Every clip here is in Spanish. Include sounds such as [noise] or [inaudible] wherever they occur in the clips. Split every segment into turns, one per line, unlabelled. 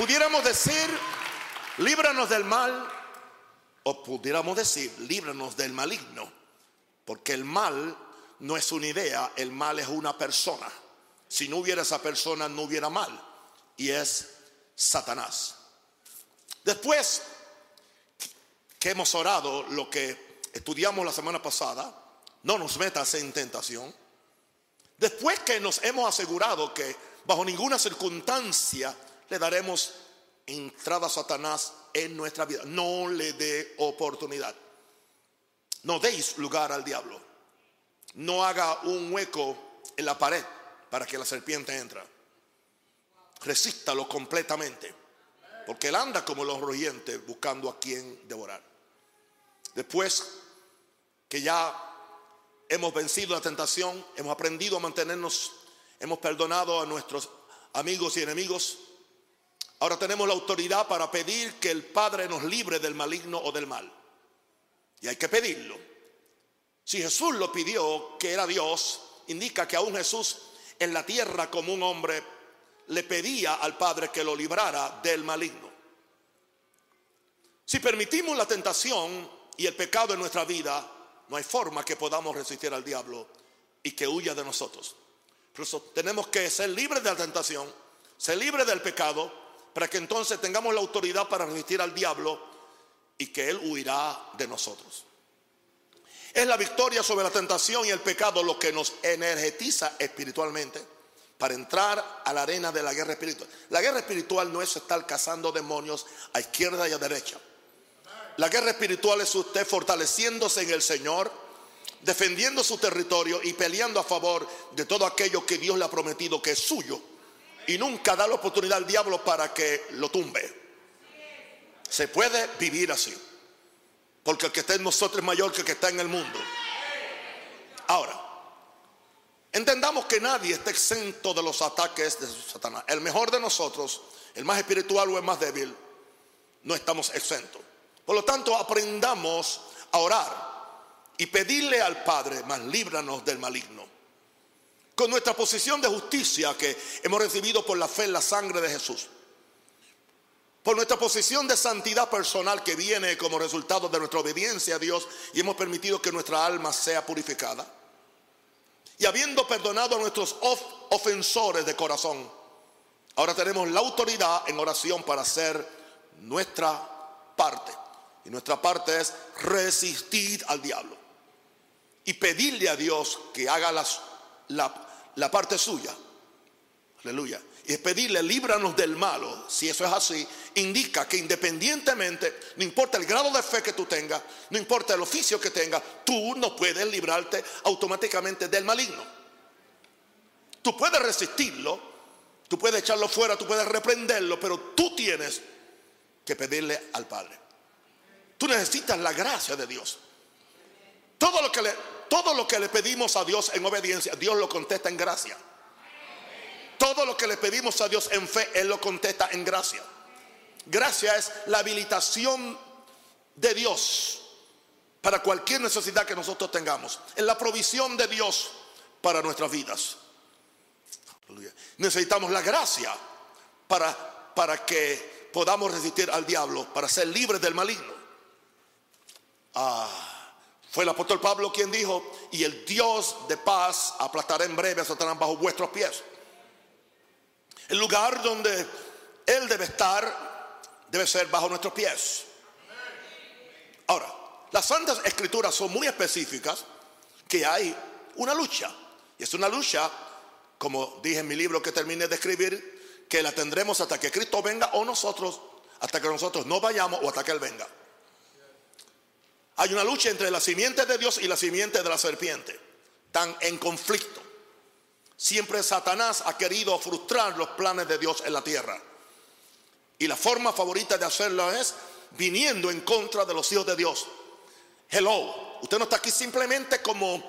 Pudiéramos decir, líbranos del mal, o pudiéramos decir, líbranos del maligno, porque el mal no es una idea, el mal es una persona. Si no hubiera esa persona, no hubiera mal, y es Satanás. Después que hemos orado lo que estudiamos la semana pasada, no nos metas en tentación. Después que nos hemos asegurado que bajo ninguna circunstancia le daremos entrada a Satanás en nuestra vida, no le dé oportunidad. No deis lugar al diablo. No haga un hueco en la pared para que la serpiente entre. Resístalo completamente. Porque él anda como los royentes buscando a quien devorar. Después que ya hemos vencido la tentación, hemos aprendido a mantenernos, hemos perdonado a nuestros amigos y enemigos, ahora tenemos la autoridad para pedir que el Padre nos libre del maligno o del mal. Y hay que pedirlo. Si Jesús lo pidió, que era Dios, indica que aún Jesús en la tierra como un hombre le pedía al Padre que lo librara del maligno. Si permitimos la tentación, y el pecado en nuestra vida, no hay forma que podamos resistir al diablo y que huya de nosotros. Por eso tenemos que ser libres de la tentación, ser libres del pecado, para que entonces tengamos la autoridad para resistir al diablo y que él huirá de nosotros. Es la victoria sobre la tentación y el pecado lo que nos energetiza espiritualmente para entrar a la arena de la guerra espiritual. La guerra espiritual no es estar cazando demonios a izquierda y a derecha. La guerra espiritual es usted fortaleciéndose en el Señor, defendiendo su territorio y peleando a favor de todo aquello que Dios le ha prometido que es suyo. Y nunca da la oportunidad al diablo para que lo tumbe. Se puede vivir así. Porque el que está en nosotros es mayor que el que está en el mundo. Ahora, entendamos que nadie está exento de los ataques de Satanás. El mejor de nosotros, el más espiritual o el más débil, no estamos exentos. Por lo tanto, aprendamos a orar y pedirle al Padre, más líbranos del maligno. Con nuestra posición de justicia que hemos recibido por la fe en la sangre de Jesús. Por nuestra posición de santidad personal que viene como resultado de nuestra obediencia a Dios y hemos permitido que nuestra alma sea purificada. Y habiendo perdonado a nuestros ofensores de corazón, ahora tenemos la autoridad en oración para hacer nuestra parte. Y nuestra parte es resistir al diablo. Y pedirle a Dios que haga las, la, parte suya. Aleluya. Y es pedirle, líbranos del malo. Si eso es así, indica que independientemente, no importa el grado de fe que tú tengas, no importa el oficio que tengas, tú no puedes librarte automáticamente del maligno. Tú puedes resistirlo, tú puedes echarlo fuera, tú puedes reprenderlo, pero tú tienes que pedirle al Padre. Tú necesitas la gracia de Dios. Todo lo que le, todo lo que le pedimos a Dios en obediencia, Dios lo contesta en gracia. Todo lo que le pedimos a Dios en fe, Él lo contesta en gracia. Gracia es la habilitación de Dios para cualquier necesidad que nosotros tengamos. Es la provisión de Dios para nuestras vidas. Necesitamos la gracia para, para que podamos resistir al diablo, para ser libres del maligno. Ah, fue el apóstol Pablo quien dijo, y el Dios de paz aplastará en breve a Satanás bajo vuestros pies. El lugar donde Él debe estar debe ser bajo nuestros pies. Ahora, las santas escrituras son muy específicas que hay una lucha. Y es una lucha, como dije en mi libro que terminé de escribir, que la tendremos hasta que Cristo venga o nosotros, hasta que nosotros no vayamos o hasta que Él venga. Hay una lucha entre la simiente de Dios y la simiente de la serpiente. Están en conflicto. Siempre Satanás ha querido frustrar los planes de Dios en la tierra. Y la forma favorita de hacerlo es viniendo en contra de los hijos de Dios. Hello, usted no está aquí simplemente como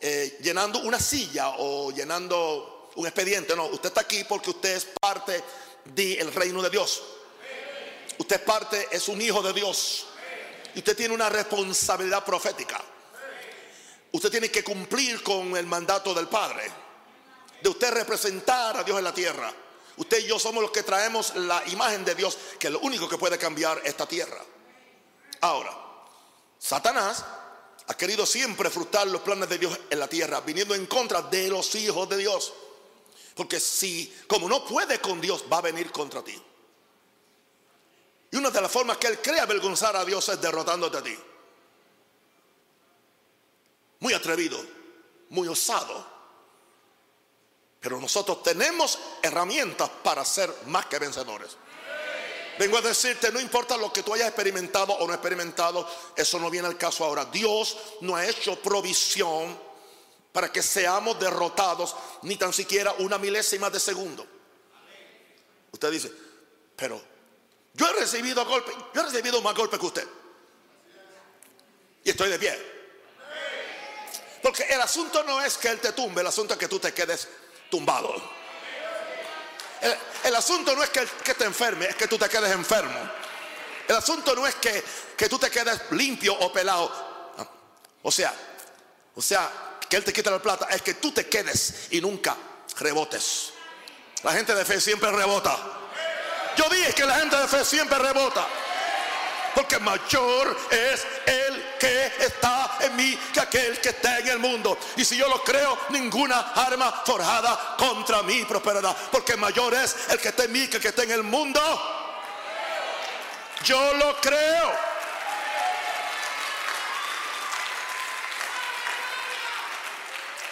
eh, llenando una silla o llenando un expediente. No, usted está aquí porque usted es parte del reino de Dios. Usted es parte, es un hijo de Dios. Usted tiene una responsabilidad profética. Usted tiene que cumplir con el mandato del Padre. De usted representar a Dios en la tierra. Usted y yo somos los que traemos la imagen de Dios, que es lo único que puede cambiar esta tierra. Ahora, Satanás ha querido siempre frustrar los planes de Dios en la tierra, viniendo en contra de los hijos de Dios. Porque si, como no puede con Dios, va a venir contra ti. Y una de las formas que él cree avergonzar a Dios es derrotándote a ti. Muy atrevido, muy osado. Pero nosotros tenemos herramientas para ser más que vencedores. Vengo a decirte, no importa lo que tú hayas experimentado o no experimentado, eso no viene al caso ahora. Dios no ha hecho provisión para que seamos derrotados ni tan siquiera una milésima de segundo. Usted dice, pero yo he recibido golpes, yo he recibido más golpes que usted. Y estoy de pie. Porque el asunto no es que Él te tumbe, el asunto es que tú te quedes tumbado. El, asunto no es que, que, te enferme, es que tú te quedes enfermo. El asunto no es que, que tú te quedes limpio o pelado. O sea, o sea, que Él te quita la plata, es que tú te quedes y nunca rebotes. La gente de fe siempre rebota. Yo dije que la gente de fe siempre rebota. Porque mayor es el que está en mí que aquel que está en el mundo. Y si yo lo creo, ninguna arma forjada contra mí prosperará. Porque mayor es el que está en mí que el que está en el mundo. Yo lo creo.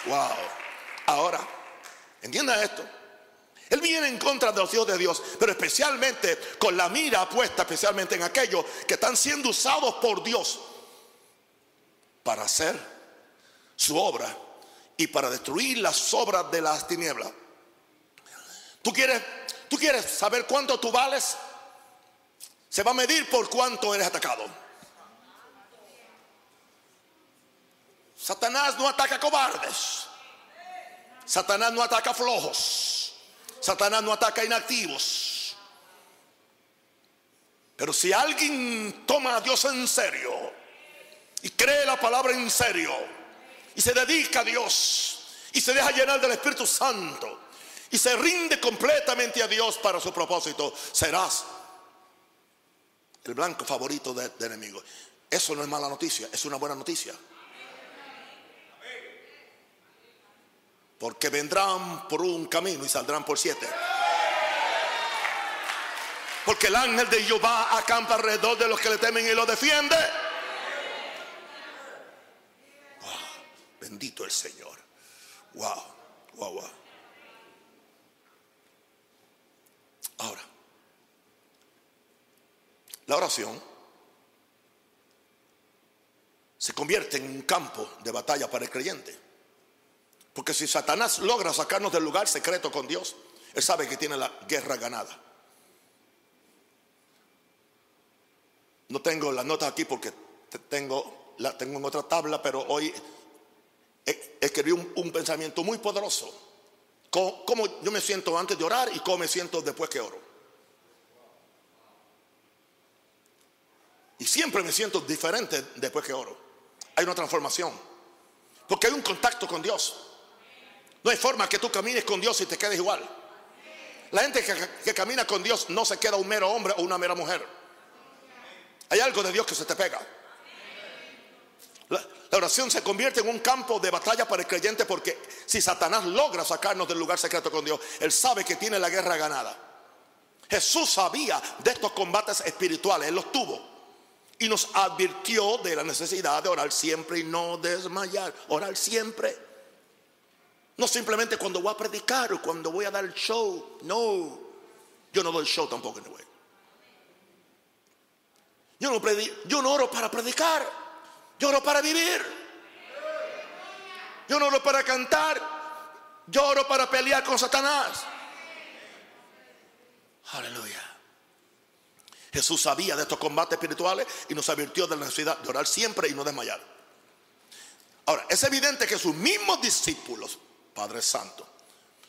Wow. Ahora, entienda esto. Él viene en contra de los hijos de Dios, pero especialmente con la mira puesta, especialmente en aquellos que están siendo usados por Dios para hacer su obra y para destruir las obras de las tinieblas. ¿Tú quieres, tú quieres saber cuánto tú vales? Se va a medir por cuánto eres atacado. Satanás no ataca cobardes. Satanás no ataca flojos. Satanás no ataca inactivos. Pero si alguien toma a Dios en serio y cree la palabra en serio y se dedica a Dios y se deja llenar del Espíritu Santo y se rinde completamente a Dios para su propósito, serás el blanco favorito del enemigo. Eso no es mala noticia, es una buena noticia. Porque vendrán por un camino y saldrán por siete. Porque el ángel de Jehová acampa alrededor de los que le temen y lo defiende. bendito el Señor. Wow, wow, wow. Ahora, la oración se convierte en un campo de batalla para el creyente. Porque si Satanás logra sacarnos del lugar secreto con Dios, Él sabe que tiene la guerra ganada. No tengo las notas aquí porque tengo, la tengo en otra tabla, pero hoy escribí un, un pensamiento muy poderoso. Cómo, yo me siento antes de orar y cómo me siento después que oro. Y siempre me siento diferente después que oro. Hay una transformación. Porque hay un contacto con Dios. No hay forma que tú camines con Dios y te quedes igual. La gente que, camina con Dios no se queda un mero hombre o una mera mujer. Hay algo de Dios que se te pega. La, la, oración se convierte en un campo de batalla para el creyente porque si Satanás logra sacarnos del lugar secreto con Dios, él sabe que tiene la guerra ganada. Jesús sabía de estos combates espirituales, él los tuvo. Y nos advirtió de la necesidad de orar siempre y no desmayar. Orar siempre. No simplemente cuando voy a predicar o cuando voy a dar el show. No. Yo no doy el show tampoco, en anyway. Yo no, yo no oro para predicar. Yo oro para vivir. Yo no oro para cantar. Yo oro para pelear con Satanás. Aleluya. Jesús sabía de estos combates espirituales y nos advirtió de la necesidad de orar siempre y no desmayar. Ahora, es evidente que sus mismos discípulos Padre Santo.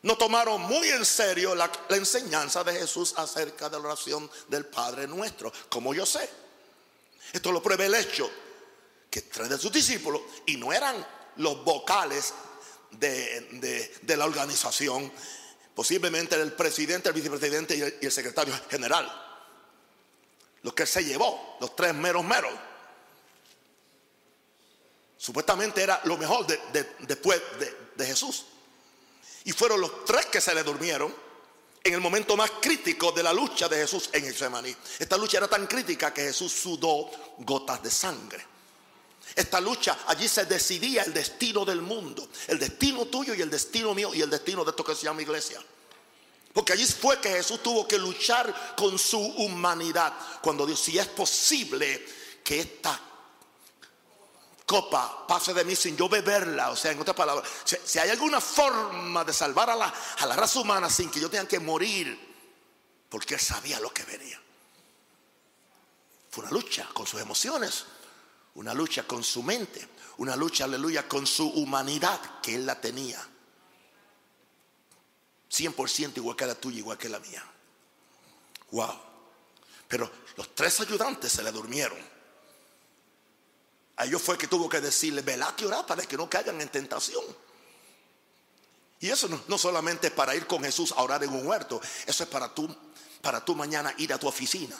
No tomaron muy en serio la, enseñanza de Jesús acerca de la oración del Padre nuestro, como yo sé. Esto lo prueba el hecho que tres de sus discípulos, y no eran los vocales de, de la organización, Posiblemente el presidente, el vicepresidente y el, secretario general. Los que se llevó, los tres meros meros. Supuestamente era lo mejor de- después de, de Jesús. Y fueron los tres que se le durmieron en el momento más crítico de la lucha de Jesús en Getsemaní. Esta lucha era tan crítica que Jesús sudó gotas de sangre. Esta lucha, allí se decidía el destino del mundo, el destino tuyo y el destino mío y el destino de esto que se llama iglesia. Porque allí fue que Jesús tuvo que luchar con su humanidad. Cuando dijo, si es posible que esta copa pase de mí sin yo beberla. O sea, en otras palabras, si, hay alguna forma de salvar a la, a la raza humana sin que yo tenga que morir, porque él sabía lo que venía. Fue una lucha con sus emociones, una lucha con su mente, una lucha, aleluya, con su humanidad que él la tenía. 100% igual que la tuya, igual que la mía. Wow. Pero los tres ayudantes se le durmieron. A ellos fue que tuvo que decirle, velad y orad para que no caigan en tentación. Y eso no, no solamente es para ir con Jesús a orar en un huerto, eso es para tú, para tú mañana ir a tu oficina,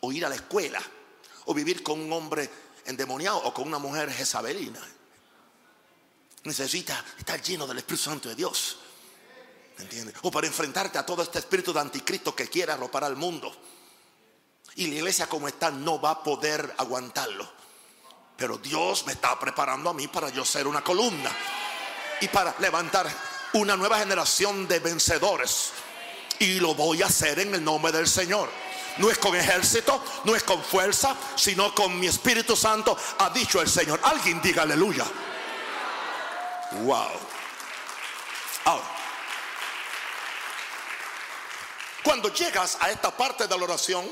o ir a la escuela, o vivir con un hombre endemoniado o con una mujer jezabelina. Necesita estar lleno del Espíritu Santo de Dios. ¿Me entiendes? O para enfrentarte a todo este espíritu de anticristo que quiere arropar al mundo. Y la iglesia como está no va a poder aguantarlo. Pero Dios me está preparando a mí para yo ser una columna. Y para levantar una nueva generación de vencedores. Y lo voy a hacer en el nombre del Señor. No es con ejército, no es con fuerza, sino con mi Espíritu Santo, ha dicho el Señor. Alguien diga aleluya. Wow. Ahora, cuando llegas a esta parte de la oración,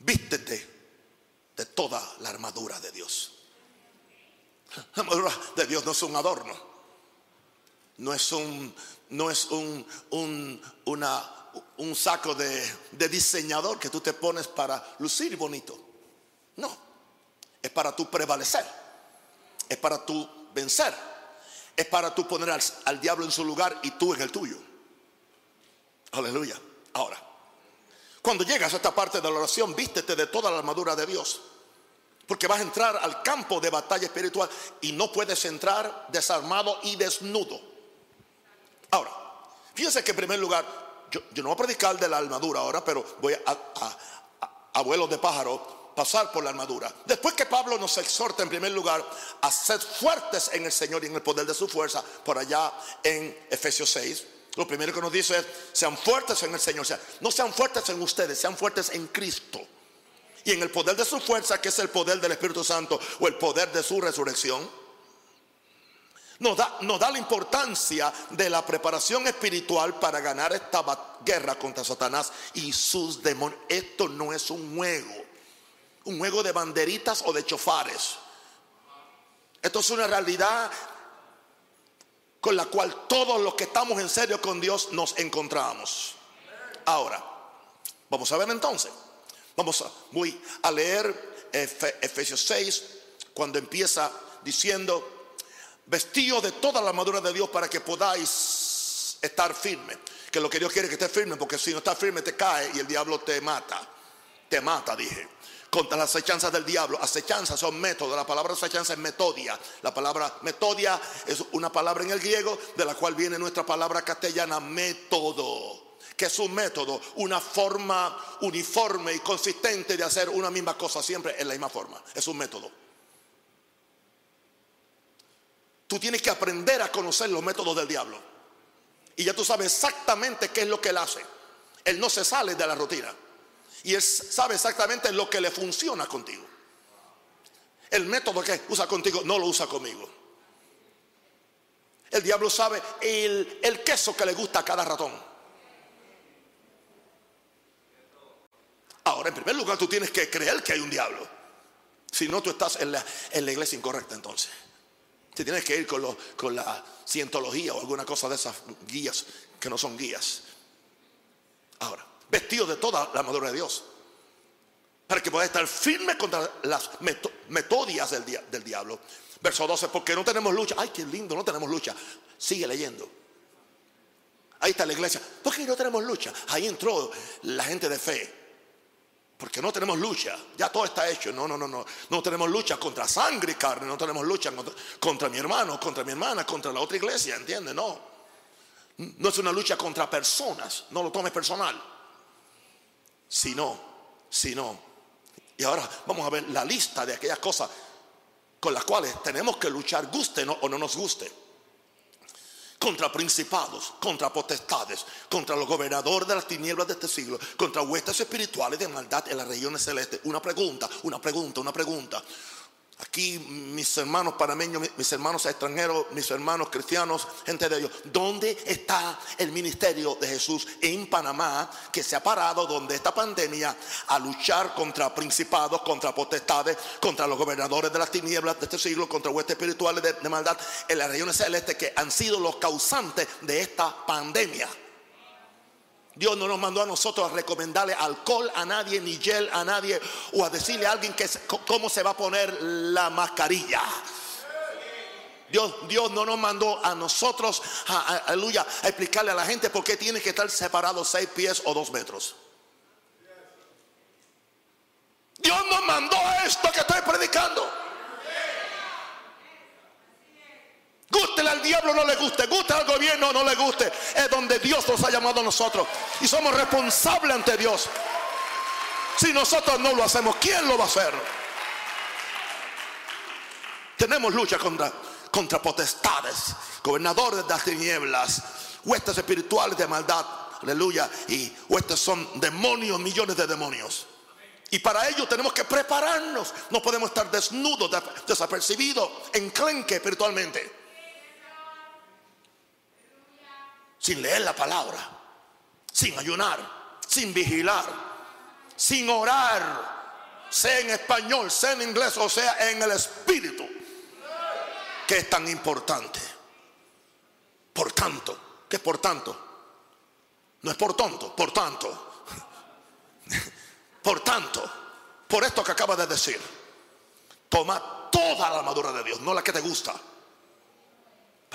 vístete de toda la armadura de Dios. La armadura de Dios no es un adorno, no es un, no es un, un, un saco de, de diseñador que tú te pones para lucir bonito. No, es para tú prevalecer, es para tú vencer, es para tú poner al, al diablo en su lugar y tú en el tuyo. Aleluya. Ahora, cuando llegas a esta parte de la oración, vístete de toda la armadura de Dios. Porque vas a entrar al campo de batalla espiritual y no puedes entrar desarmado y desnudo. Ahora, fíjense que en primer lugar, yo, no voy a predicar de la armadura ahora, pero voy a, a, a, a vuelos de pájaro pasar por la armadura. Después que Pablo nos exhorta en primer lugar a ser fuertes en el Señor y en el poder de su fuerza, por allá en Efesios 6, lo primero que nos dice es, sean fuertes en el Señor. O sea, no sean fuertes en ustedes, sean fuertes en Cristo. Y en el poder de su fuerza, que es el poder del Espíritu Santo o el poder de su resurrección, nos da, nos da la importancia de la preparación espiritual para ganar esta guerra contra Satanás y sus demonios. Esto no es un juego, un juego de banderitas o de chofares. Esto es una realidad con la cual todos los que estamos en serio con Dios nos encontramos. Ahora, vamos a ver entonces. Vamos a, voy a leer Efesios 6 cuando empieza diciendo, vestido de toda la armadura de Dios para que podáis estar firme. Que lo que Dios quiere que estés firme, porque si no estás firme te cae y el diablo te mata. Te mata, dije contra las acechanzas del diablo. Acechanzas son métodos. La palabra acechanza es metodia. La palabra metodia es una palabra en el griego de la cual viene nuestra palabra castellana método. Que es un método, una forma uniforme y consistente de hacer una misma cosa siempre en la misma forma. Es un método. Tú tienes que aprender a conocer los métodos del diablo. Y ya tú sabes exactamente qué es lo que él hace. Él no se sale de la rutina. Y él sabe exactamente lo que le funciona contigo. El método que usa contigo no lo usa conmigo. El diablo sabe el, el queso que le gusta a cada ratón. Ahora, en primer lugar, tú tienes que creer que hay un diablo. Si no, tú estás en la, en la iglesia incorrecta entonces. Te tienes que ir con, lo, con la cientología o alguna cosa de esas guías que no son guías. Ahora, vestido de toda la armadura de Dios. Para que pueda estar firme contra las metodias del, del, diablo. Verso 12, porque no tenemos lucha. Ay, qué lindo, no tenemos lucha. Sigue leyendo. Ahí está la iglesia. ¿Por qué no tenemos lucha? Ahí entró la gente de fe. Porque no tenemos lucha. Ya todo está hecho. No, no, no, no. No tenemos lucha contra sangre y carne. No tenemos lucha contra, contra mi hermano, contra mi hermana, contra la otra iglesia. ¿Entiendes? No. No es una lucha contra personas. No lo tomes personal. Si no, si no. Y ahora vamos a ver la lista de aquellas cosas con las cuales tenemos que luchar, guste o no nos guste contra principados, contra potestades, contra los gobernadores de las tinieblas de este siglo, contra huestes espirituales de maldad en las regiones celestes. Una pregunta, una pregunta, una pregunta. Aquí mis hermanos panameños, mis hermanos extranjeros, mis hermanos cristianos, gente de Dios, ¿dónde está el ministerio de Jesús en Panamá que se ha parado donde esta pandemia a luchar contra principados, contra potestades, contra los gobernadores de las tinieblas de este siglo, contra huestes espirituales de, de maldad en las regiones celestes que han sido los causantes de esta pandemia? Dios no nos mandó a nosotros a recomendarle alcohol a nadie, ni gel a nadie, o a decirle a alguien que, cómo se va a poner la mascarilla. Dios, Dios no nos mandó a nosotros, aleluya, a explicarle a la gente por qué tiene que estar separado seis pies o dos metros. Dios nos mandó esto que estoy predicando. Gústele al diablo no le guste, guste al gobierno no le guste. Es donde Dios nos ha llamado a nosotros. Y somos responsables ante Dios. Si nosotros no lo hacemos, ¿quién lo va a hacer? Tenemos lucha contra, contra potestades, gobernadores de las tinieblas, huestes espirituales de maldad. Aleluya. Y huestes son demonios, millones de demonios. Y para ello tenemos que prepararnos. No podemos estar desnudos, desapercibidos, enclenque espiritualmente. Sin leer la palabra, sin ayunar, sin vigilar, sin orar, sea en español, sea en inglés o sea en el espíritu, que es tan importante. Por tanto, ¿qué es por tanto? No es por tonto, por tanto. [laughs] Por tanto, por esto que acaba de decir, toma toda la armadura de Dios, no la que te gusta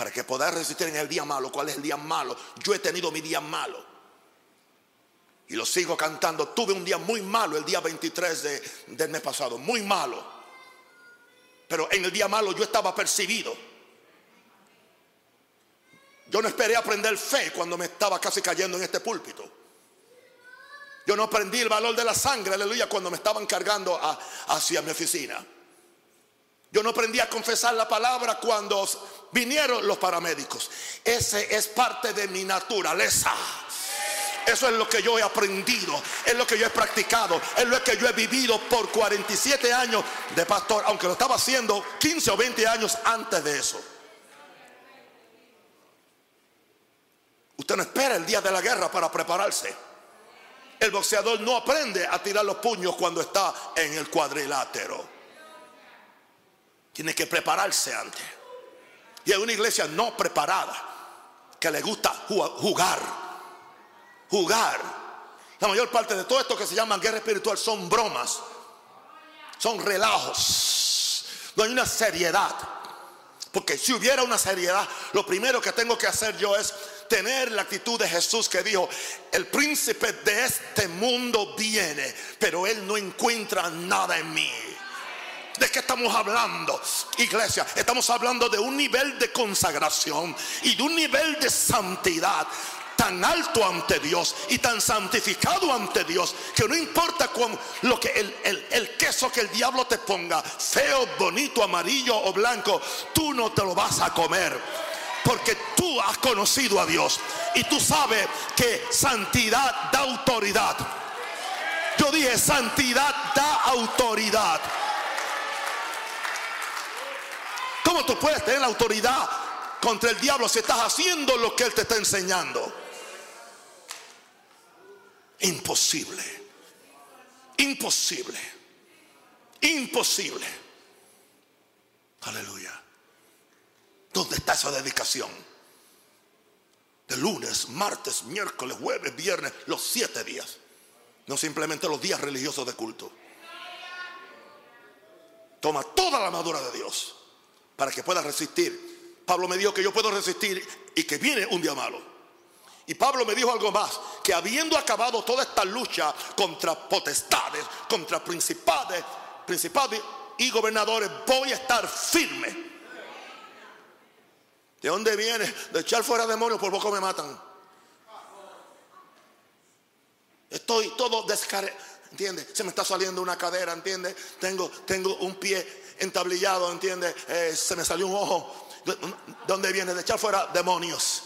para que podáis resistir en el día malo. ¿Cuál es el día malo? Yo he tenido mi día malo. Y lo sigo cantando. Tuve un día muy malo el día 23 de, del mes pasado. Muy malo. Pero en el día malo yo estaba percibido. Yo no esperé aprender fe cuando me estaba casi cayendo en este púlpito. Yo no aprendí el valor de la sangre, aleluya, cuando me estaban cargando hacia mi oficina. Yo no aprendí a confesar la palabra cuando vinieron los paramédicos. Ese es parte de mi naturaleza. Eso es lo que yo he aprendido, es lo que yo he practicado, es lo que yo he vivido por 47 años de pastor, aunque lo estaba haciendo 15 o 20 años antes de eso. Usted no espera el día de la guerra para prepararse. El boxeador no aprende a tirar los puños cuando está en el cuadrilátero. Tiene que prepararse antes. Y hay una iglesia no preparada que le gusta jugar. Jugar. La mayor parte de todo esto que se llama guerra espiritual son bromas. Son relajos. No hay una seriedad. Porque si hubiera una seriedad, lo primero que tengo que hacer yo es tener la actitud de Jesús que dijo, el príncipe de este mundo viene, pero él no encuentra nada en mí. ¿De qué estamos hablando, iglesia? Estamos hablando de un nivel de consagración y de un nivel de santidad tan alto ante Dios y tan santificado ante Dios que no importa con lo que el, el, queso que el diablo te ponga, feo, bonito, amarillo o blanco, tú no te lo vas a comer. Porque tú has conocido a Dios y tú sabes que santidad da autoridad. Yo dije, santidad da autoridad. ¿Cómo tú puedes tener la autoridad contra el diablo si estás haciendo lo que él te está enseñando? Imposible. Imposible. Imposible. Aleluya. ¿Dónde está esa dedicación? De lunes, martes, miércoles, jueves, viernes, los siete días. No simplemente los días religiosos de culto. Toma toda la armadura de Dios para que pueda resistir. Pablo me dijo que yo puedo resistir y que viene un día malo. Y Pablo me dijo algo más, que habiendo acabado toda esta lucha contra potestades, contra principales, principales y gobernadores, voy a estar firme. ¿De dónde viene? De echar fuera demonios, por poco me matan. Estoy todo descargado, ¿entiendes? Se me está saliendo una cadera, ¿entiendes? Tengo, tengo un pie entablillado, ¿entiendes? Eh, se me salió un ojo. ¿De dónde viene? De echar fuera demonios.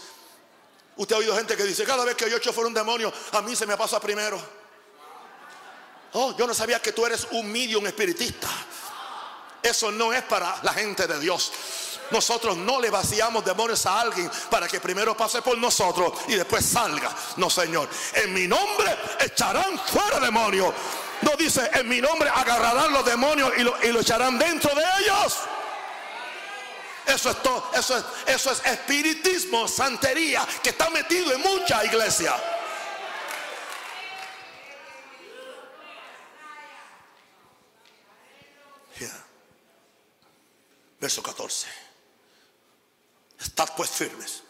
Usted ha oído gente que dice, cada vez que yo echo fuera un demonio, a mí se me pasa primero. Oh, yo no sabía que tú eres un medium espiritista. Eso no es para la gente de Dios. Nosotros no le vaciamos demonios a alguien para que primero pase por nosotros y después salga. No, Señor. En mi nombre echarán fuera demonios. No dice, en mi nombre agarrarán los demonios y lo, y echarán dentro de ellos. Eso es todo, eso es, eso es espiritismo, santería, que está metido en mucha iglesia. Verso 14. Estad pues firmes.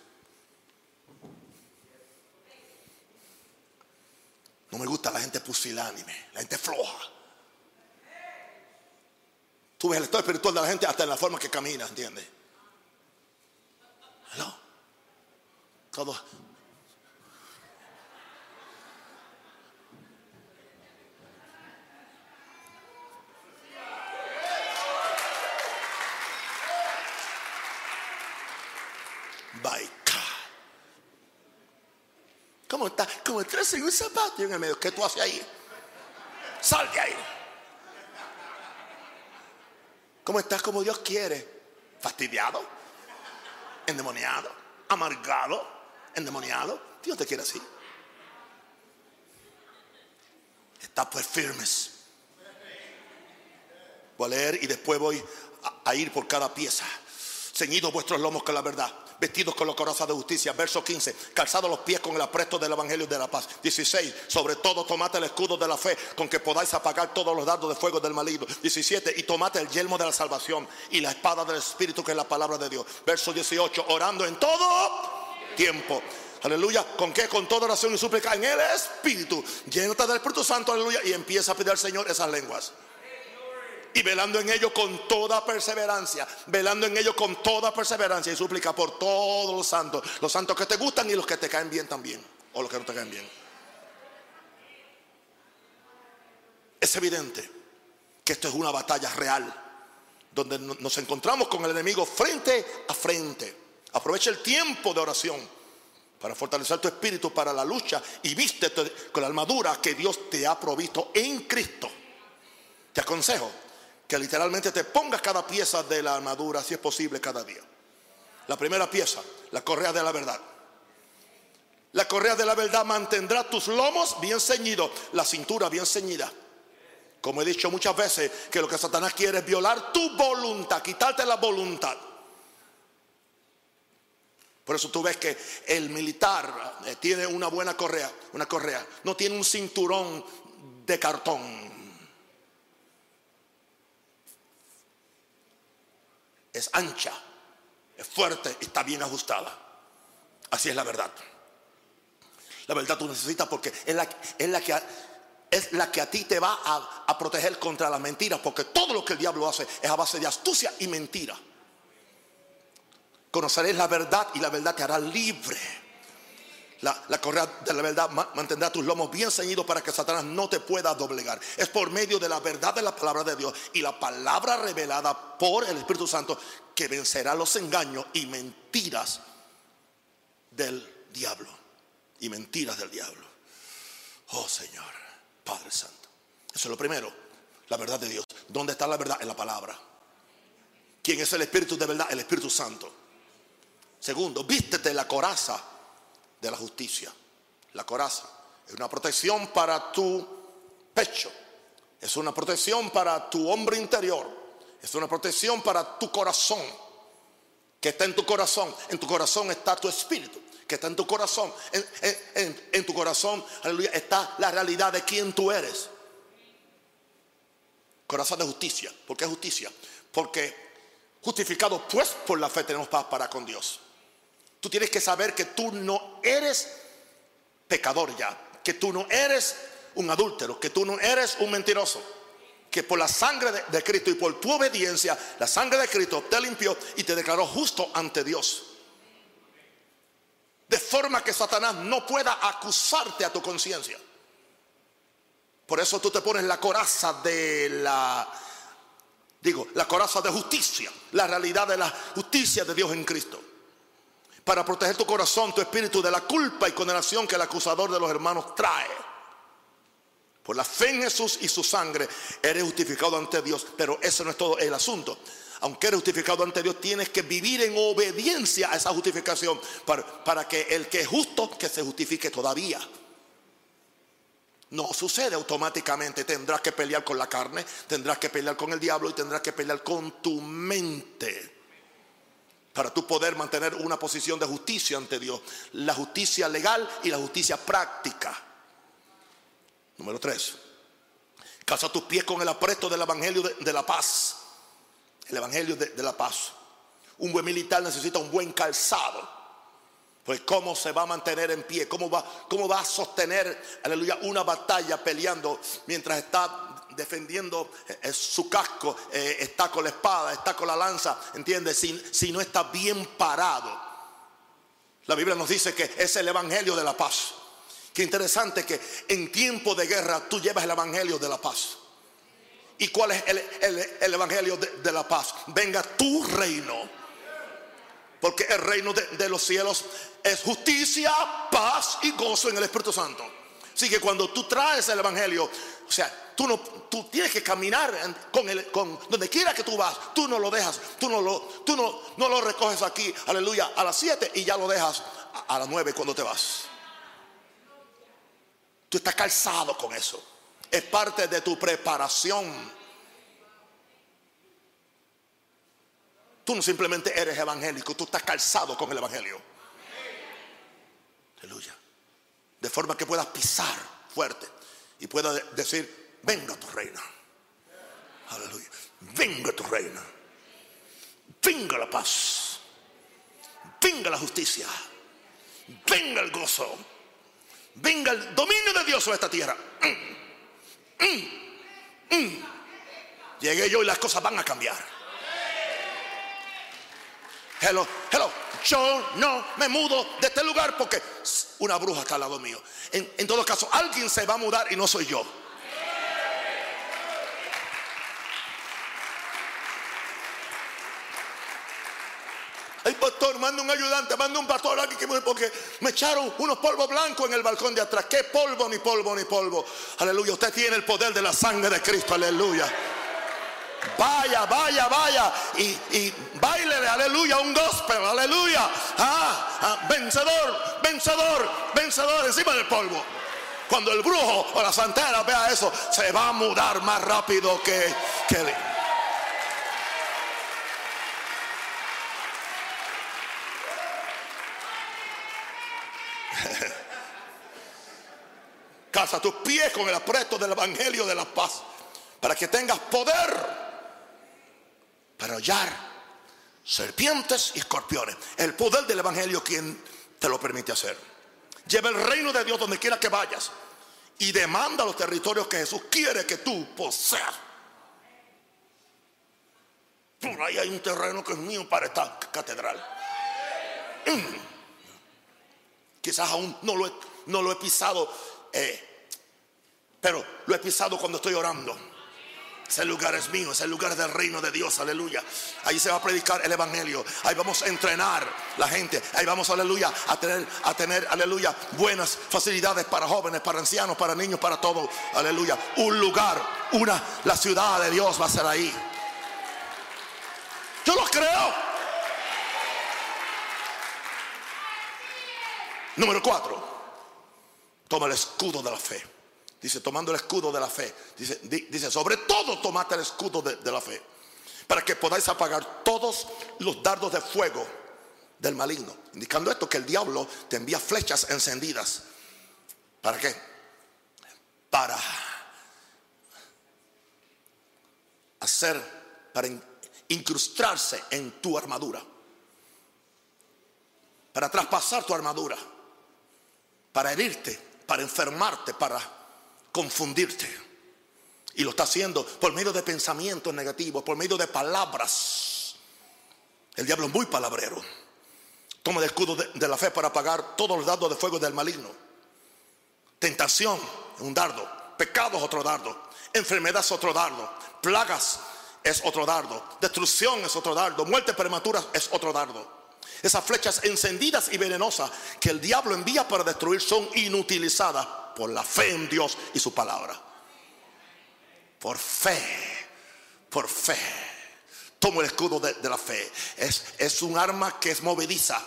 No me gusta la gente pusilánime, la gente floja. Tú ves el estado espiritual de la gente hasta en la forma que camina, ¿entiendes? No. Todo. ¿Cómo está? Como tres en un zapato en el medio. ¿Qué tú haces ahí? Sal de ahí. ¿Cómo estás como Dios quiere? ¿Fastidiado? endemoniado, amargado, endemoniado. Dios te quiere así. Está pues firmes. Voy a leer y después voy a, a ir por cada pieza. Ceñidos vuestros lomos con la verdad vestidos con los corazas de justicia. Verso 15, calzados los pies con el apresto del Evangelio de la paz. 16, sobre todo tomate el escudo de la fe con que podáis apagar todos los dardos de fuego del maligno. 17, y tomate el yelmo de la salvación y la espada del Espíritu que es la palabra de Dios. Verso 18, orando en todo tiempo. Aleluya. ¿Con qué? Con toda oración y súplica en el Espíritu. Llénate del Espíritu Santo, aleluya. Y empieza a pedir al Señor esas lenguas y velando en ello con toda perseverancia, velando en ello con toda perseverancia y súplica por todos los santos, los santos que te gustan y los que te caen bien también, o los que no te caen bien. Es evidente que esto es una batalla real, donde nos encontramos con el enemigo frente a frente. Aprovecha el tiempo de oración para fortalecer tu espíritu para la lucha y vístete con la armadura que Dios te ha provisto en Cristo. Te aconsejo que literalmente te pongas cada pieza de la armadura, si es posible, cada día. La primera pieza, la correa de la verdad. La correa de la verdad mantendrá tus lomos bien ceñidos, la cintura bien ceñida. Como he dicho muchas veces, que lo que Satanás quiere es violar tu voluntad, quitarte la voluntad. Por eso tú ves que el militar eh, tiene una buena correa, una correa, no tiene un cinturón de cartón. Es ancha, es fuerte está bien ajustada. Así es la verdad. La verdad tú necesitas porque es la, que, es la que a ti te va a, a proteger contra las mentiras, porque todo lo que el diablo hace es a base de astucia y mentira. Conoceréis la verdad y la verdad te hará libre. La, correa de la verdad mantendrá tus lomos bien ceñidos para que Satanás no te pueda doblegar. Es por medio de la verdad de la palabra de Dios y la palabra revelada por el Espíritu Santo que vencerá los engaños y mentiras del diablo. Y mentiras del diablo. Oh Señor, Padre Santo. Eso es lo primero, la verdad de Dios. ¿Dónde está la verdad? En la palabra. ¿Quién es el Espíritu de verdad? El Espíritu Santo. Segundo, vístete la coraza de la justicia. La coraza es una protección para tu pecho, es una protección para tu hombre interior, es una protección para tu corazón. Que está en tu corazón, en tu corazón está tu espíritu, que está en tu corazón, en, tu corazón, aleluya, está la realidad de quién tú eres. Corazón de justicia. ¿Por qué justicia? Porque justificado pues por la fe tenemos paz para con Dios. Tú tienes que saber que tú no eres pecador ya, que tú no eres un adúltero, que tú no eres un mentiroso, que por la sangre de, Cristo y por tu obediencia, la sangre de Cristo te limpió y te declaró justo ante Dios. De forma que Satanás no pueda acusarte a tu conciencia. Por eso tú te pones la coraza de la, digo, la coraza de justicia, la realidad de la justicia de Dios en Cristo. Para proteger tu corazón, tu espíritu de la culpa y condenación que el acusador de los hermanos trae. Por la fe en Jesús y su sangre eres justificado ante Dios. Pero eso no es todo el asunto. Aunque eres justificado ante Dios, tienes que vivir en obediencia a esa justificación para, para que el que es justo, que se justifique todavía. No sucede automáticamente. Tendrás que pelear con la carne, tendrás que pelear con el diablo y tendrás que pelear con tu mente. Para tú poder mantener una posición de justicia ante Dios. La justicia legal y la justicia práctica. Número tres. Casa tus pies con el apresto del Evangelio de, la paz. El Evangelio de, de la paz. Un buen militar necesita un buen calzado. Pues cómo se va a mantener en pie, cómo va, cómo va a sostener, aleluya, una batalla peleando mientras está defendiendo eh, su casco, eh, está con la espada, está con la lanza, ¿entiendes? Si, no está bien parado. La Biblia nos dice que es el Evangelio de la paz. Qué interesante que en tiempo de guerra tú llevas el Evangelio de la paz. ¿Y cuál es el, el- el Evangelio de, de la paz? Venga tu reino. Porque el reino de, de los cielos es justicia, paz y gozo en el Espíritu Santo. Así que cuando tú traes el Evangelio, o sea, tú no, tú tienes que caminar con el, con donde quiera que tú vas, tú no lo dejas, tú no lo, tú no, no lo recoges aquí, aleluya, a las 7 y ya lo dejas a, a las 9 cuando te vas. Tú estás calzado con eso. Es parte de tu preparación. Tú no simplemente eres evangélico, tú estás calzado con el evangelio. Aleluya. De forma que puedas pisar fuerte y puedas de- decir, venga tu reina. Aleluya. Venga tu reina. Venga la paz. Venga la justicia. Venga el gozo. Venga el dominio de Dios sobre esta tierra. Mm, mm, mm. Llegué yo y las cosas van a cambiar. Hello, hello. Yo no me mudo de este lugar porque una bruja está al lado mío. En, en todo caso, alguien se va a mudar y no soy yo. Ay, pastor, manda un ayudante, manda un pastor porque me echaron unos polvos blancos en el balcón de atrás. ¿Qué polvo, ni polvo, ni polvo? Aleluya. Usted tiene el poder de la sangre de Cristo. Aleluya. Vaya, vaya, vaya. Y, y bailele, aleluya, un gospel, aleluya. Ah, ah, vencedor, vencedor, vencedor encima del polvo. Cuando el brujo o la santera vea eso, se va a mudar más rápido que, que [laughs] Calza tus pies con el apresto del Evangelio de la paz para que tengas poder para hollar serpientes y escorpiones. El poder del Evangelio quien te lo permite hacer. Lleva el reino de Dios donde quiera que vayas y demanda los territorios que Jesús quiere que tú poseas. Por ahí hay un terreno que es mío para esta catedral. Mm. Quizás aún no lo he, no lo he pisado, eh, pero lo he pisado cuando estoy orando. Ese lugar es mío, ese lugar es del reino de Dios, aleluya. Ahí se va a predicar el evangelio. Ahí vamos a entrenar la gente. Ahí vamos, aleluya, a tener, a tener, aleluya, buenas facilidades para jóvenes, para ancianos, para niños, para todo. Aleluya. Un lugar, una, la ciudad de Dios va a ser ahí. Yo lo creo. Número cuatro. Toma el escudo de la fe. Dice, tomando el escudo de la fe. Dice, di- dice sobre todo tomate el escudo de, de la fe. Para que podáis apagar todos los dardos de fuego del maligno. Indicando esto que el diablo te envía flechas encendidas. ¿Para qué? Para hacer, para in- incrustarse en tu armadura. Para traspasar tu armadura para herirte, para enfermarte, para confundirte. Y lo está haciendo por medio de pensamientos negativos, por medio de palabras. El diablo es muy palabrero. Toma el escudo de, la fe para apagar todos los dardos de fuego del maligno. Tentación, un dardo. Pecado es otro dardo. Enfermedad es otro dardo. Plagas es otro dardo. Destrucción es otro dardo. Muerte prematura es otro dardo. Esas flechas encendidas y venenosas que el diablo envía para destruir son inutilizadas por la fe en Dios y su palabra por fe, por fe. Tomo el escudo de, la fe. Es, es, un arma que es movediza.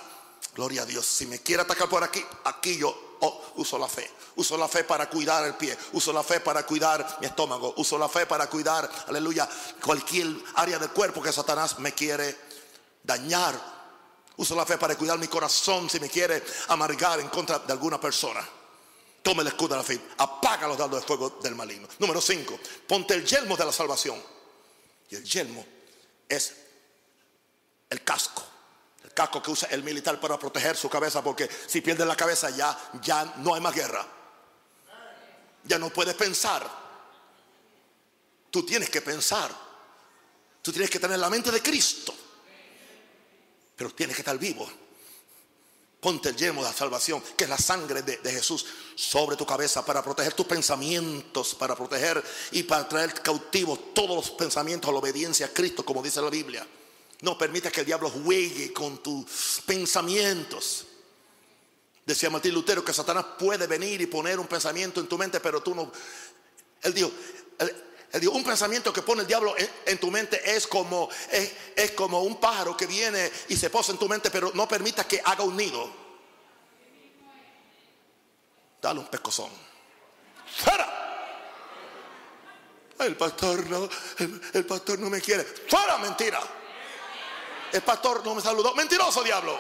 Gloria a Dios. Si me quiere atacar por aquí, aquí yo oh, uso la fe. Uso la fe para cuidar el pie. Uso la fe para cuidar mi estómago. Uso la fe para cuidar, aleluya, cualquier área del cuerpo que Satanás me quiere dañar. Uso la fe para cuidar mi corazón si me quiere amargar en contra de alguna persona. Toma el escudo de la fe. Apaga los dardos de fuego del maligno. Número 5. Ponte el yelmo de la salvación. Y el yelmo es el casco. El casco que usa el militar para proteger su cabeza. Porque si pierde la cabeza ya, ya no hay más guerra. Ya no puedes pensar. Tú tienes que pensar. Tú tienes que tener la mente de Cristo. Pero tienes que estar vivo. Ponte el yelmo de la salvación, que es la sangre de, Jesús, sobre tu cabeza para proteger tus pensamientos, para proteger y para traer cautivos todos los pensamientos a la obediencia a Cristo, como dice la Biblia. No permita que el diablo juegue con tus pensamientos. Decía Martín Lutero que Satanás puede venir y poner un pensamiento en tu mente, pero tú no. Él dijo, un pensamiento que pone el diablo en, tu mente es como, es, como un pájaro que viene y se posa en tu mente, pero no permita que haga un nido. Dale un pescozón. ¡Fuera! El pastor no, el, pastor no me quiere. ¡Fuera! Mentira. El pastor no me saludó. Mentiroso diablo.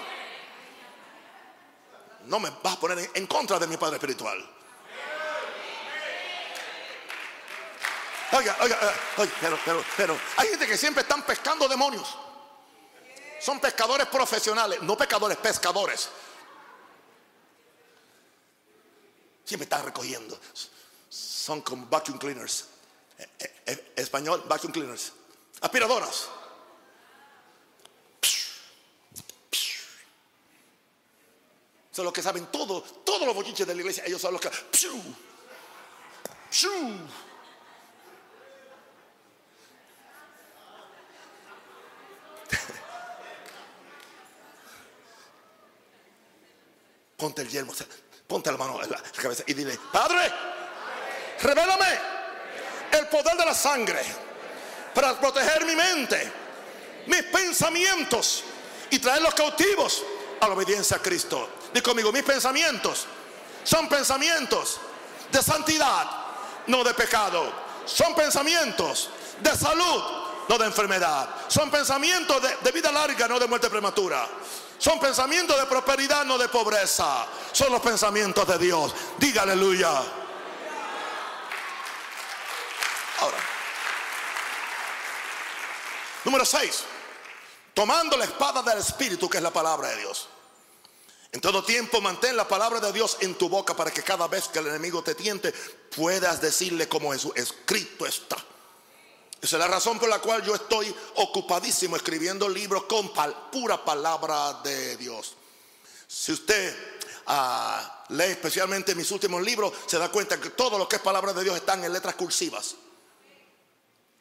No me vas a poner en contra de mi padre espiritual. Oiga, oiga, oiga, pero, pero, pero hay gente que siempre están pescando demonios. Son pescadores profesionales, no pescadores, pescadores. Siempre están recogiendo. Son como vacuum cleaners. Eh, eh, eh, español, vacuum cleaners. Aspiradoras. Son los que saben todo, todos los bochinches de la iglesia. Ellos son los que. Ponte el yelmo, ponte la mano en la cabeza y dile, Padre, revélame el poder de la sangre para proteger mi mente, mis pensamientos y traerlos cautivos a la obediencia a Cristo. Dí conmigo, mis pensamientos son pensamientos de santidad, no de pecado. Son pensamientos de salud, no de enfermedad. Son pensamientos de vida larga, no de muerte prematura. Son pensamientos de prosperidad, no de pobreza. Son los pensamientos de Dios. Diga aleluya. Ahora. Número 6. Tomando la espada del Espíritu, que es la palabra de Dios. En todo tiempo mantén la palabra de Dios en tu boca para que cada vez que el enemigo te tiente puedas decirle como Jesús, escrito está. Esa es la razón por la cual yo estoy ocupadísimo escribiendo libros con pura palabra de Dios. Si usted ah, lee especialmente mis últimos libros, se da cuenta que todo lo que es palabra de Dios están en letras cursivas.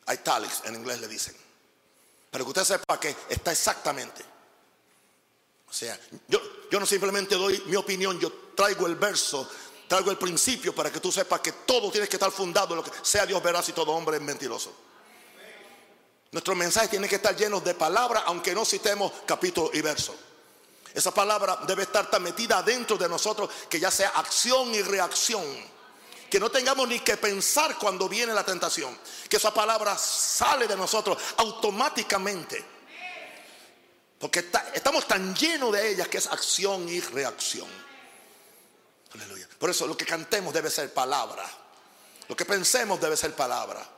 Italics en inglés le dicen. Pero que usted sepa que está exactamente. O sea, yo, yo no simplemente doy mi opinión, yo traigo el verso, traigo el principio para que tú sepas que todo tiene que estar fundado en lo que sea Dios veraz y todo hombre es mentiroso. Nuestro mensaje tiene que estar lleno de palabra, aunque no citemos capítulo y verso. Esa palabra debe estar tan metida dentro de nosotros que ya sea acción y reacción. Que no tengamos ni que pensar cuando viene la tentación. Que esa palabra sale de nosotros automáticamente. Porque estamos tan llenos de ella que es acción y reacción. Por eso lo que cantemos debe ser palabra. Lo que pensemos debe ser palabra.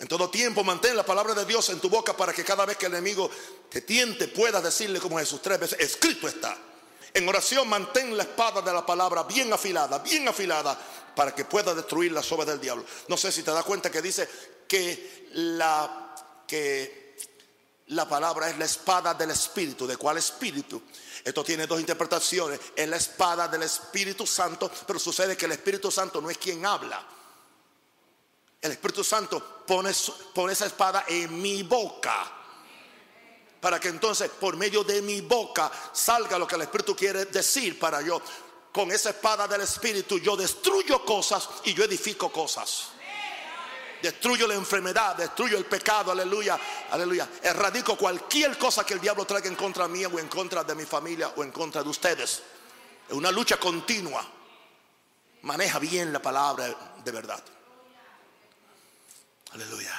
En todo tiempo mantén la palabra de Dios en tu boca para que cada vez que el enemigo te tiente puedas decirle como Jesús tres veces, escrito está, En oración mantén la espada de la palabra bien afilada, bien afilada, para que pueda destruir las obras del diablo. No sé si te das cuenta que dice que la, que la palabra es la espada del Espíritu. ¿De cuál Espíritu? Esto tiene dos interpretaciones. Es la espada del Espíritu Santo, pero sucede que el Espíritu Santo no es quien habla. El Espíritu Santo pone, esa espada en mi boca para que entonces por medio de mi boca salga lo que el Espíritu quiere decir para yo. Con esa espada del Espíritu yo destruyo cosas y yo edifico cosas. Destruyo la enfermedad, destruyo el pecado, aleluya, aleluya. Erradico cualquier cosa que el diablo traiga en contra mía o en contra de mi familia o en contra de ustedes. Es una lucha continua. Maneja bien la palabra de verdad. Aleluya.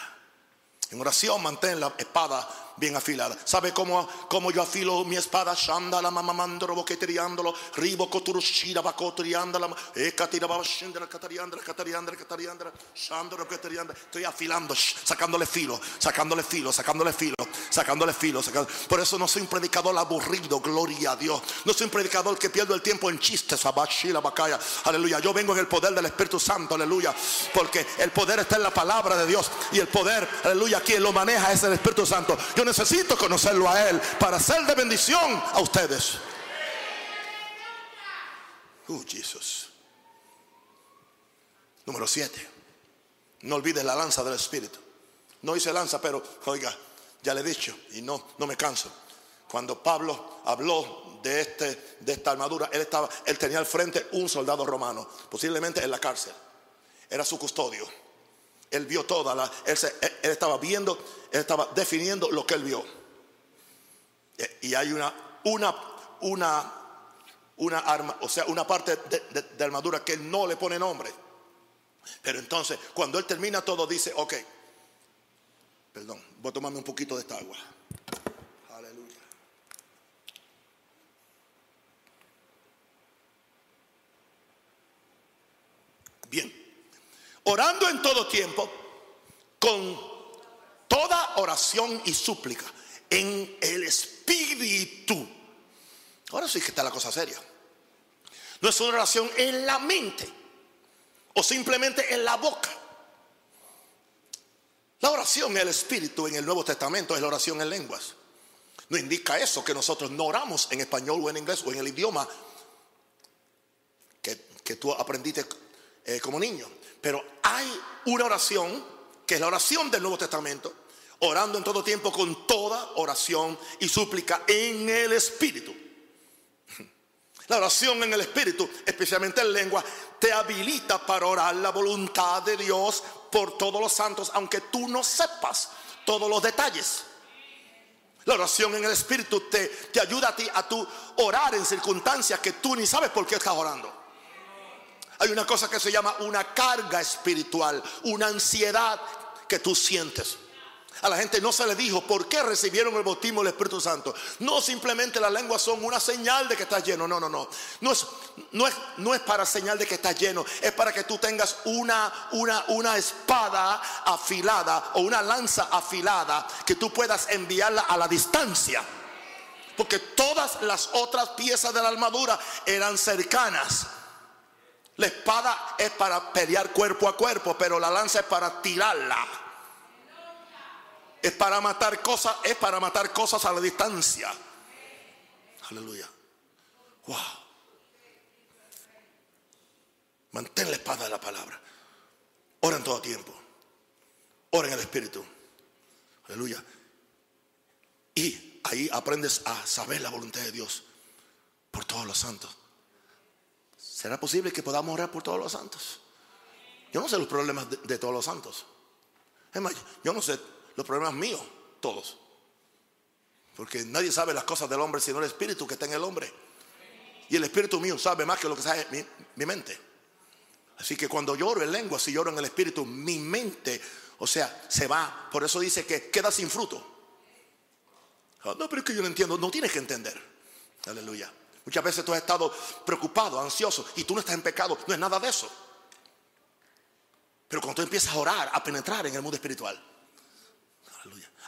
En oración mantén la espada bien afilada. ¿Sabe cómo, cómo yo afilo mi espada? Shanda la mamamandro boqueteriándolo. Ribo coturushira bacoteriándala. Ecatira babashindra catariandra catariandra catariandra. Shandro coteriandra. Estoy afilando, sacándole filo, sacándole filo, sacándole filo, sacándole filo. Por eso no soy un predicador aburrido, gloria a Dios. No soy un predicador que pierdo el tiempo en chistes. Abashila bacaya. Aleluya. Yo vengo en el poder del Espíritu Santo, aleluya. Porque el poder está en la palabra de Dios. Y el poder, aleluya, quien lo maneja es el Espíritu Santo. Yo necesito conocerlo a Él para ser de bendición a ustedes. Uh, Jesús. Número 7. No olvides la lanza del Espíritu. No hice lanza, pero oiga, ya le he dicho y no, no me canso. Cuando Pablo habló de, este, de esta armadura, él, estaba, él tenía al frente un soldado romano, posiblemente en la cárcel. Era su custodio. Él vio toda la, él, estaba viendo, él estaba definiendo lo que él vio. Eh, y hay una, una, una, una arma, o sea, una parte de, armadura que él no le pone nombre. Pero entonces, cuando él termina todo, dice, ok, perdón, voy a tomarme un poquito de esta agua. Bien orando en todo tiempo, con toda oración y súplica, en el Espíritu. Ahora sí que está la cosa seria. No es una oración en la mente o simplemente en la boca. La oración en el Espíritu en el Nuevo Testamento es la oración en lenguas. No indica eso que nosotros no oramos en español o en inglés o en el idioma que, tú aprendiste eh, como niño. Pero hay una oración, que es la oración del Nuevo Testamento, orando en todo tiempo con toda oración y súplica en el Espíritu. [laughs] La oración en el Espíritu, especialmente en lengua, te habilita para orar la voluntad de Dios por todos los santos, aunque tú no sepas todos los detalles. La oración en el Espíritu te, te ayuda a ti a tu orar en circunstancias que tú ni sabes por qué estás orando. Hay una cosa que se llama una carga espiritual, una ansiedad que tú sientes. A la gente no se le dijo por qué recibieron el bautismo del Espíritu Santo. No simplemente las lenguas son una señal de que estás lleno. No, no, no. No es, no es, no es para señal de que estás lleno. Es para que tú tengas una, una, una espada afilada o una lanza afilada que tú puedas enviarla a la distancia. Porque todas las otras piezas de la armadura eran cercanas. La espada es para pelear cuerpo a cuerpo, pero la lanza es para tirarla. Es para matar cosas, es para matar cosas a la distancia. Aleluya. Wow. Mantén la espada de la palabra. Ora en todo tiempo. Ora en el Espíritu. Aleluya. Y ahí aprendes a saber la voluntad de Dios por todos los santos. ¿Será posible que podamos orar por todos los santos? Yo no sé los problemas de, todos los santos. Es más, yo no sé los problemas míos, todos. Porque nadie sabe las cosas del hombre sino el espíritu que está en el hombre. Y el espíritu mío sabe más que lo que sabe mi, mente. Así que cuando lloro en lengua, si lloro en el espíritu, mi mente, o sea, se va. Por eso dice que queda sin fruto. Ah, no, pero es que yo no entiendo. No tienes que entender. Aleluya. Muchas veces tú has estado preocupado, ansioso y tú no estás en pecado. No es nada de eso. Pero cuando tú empiezas a orar, a penetrar en el mundo espiritual,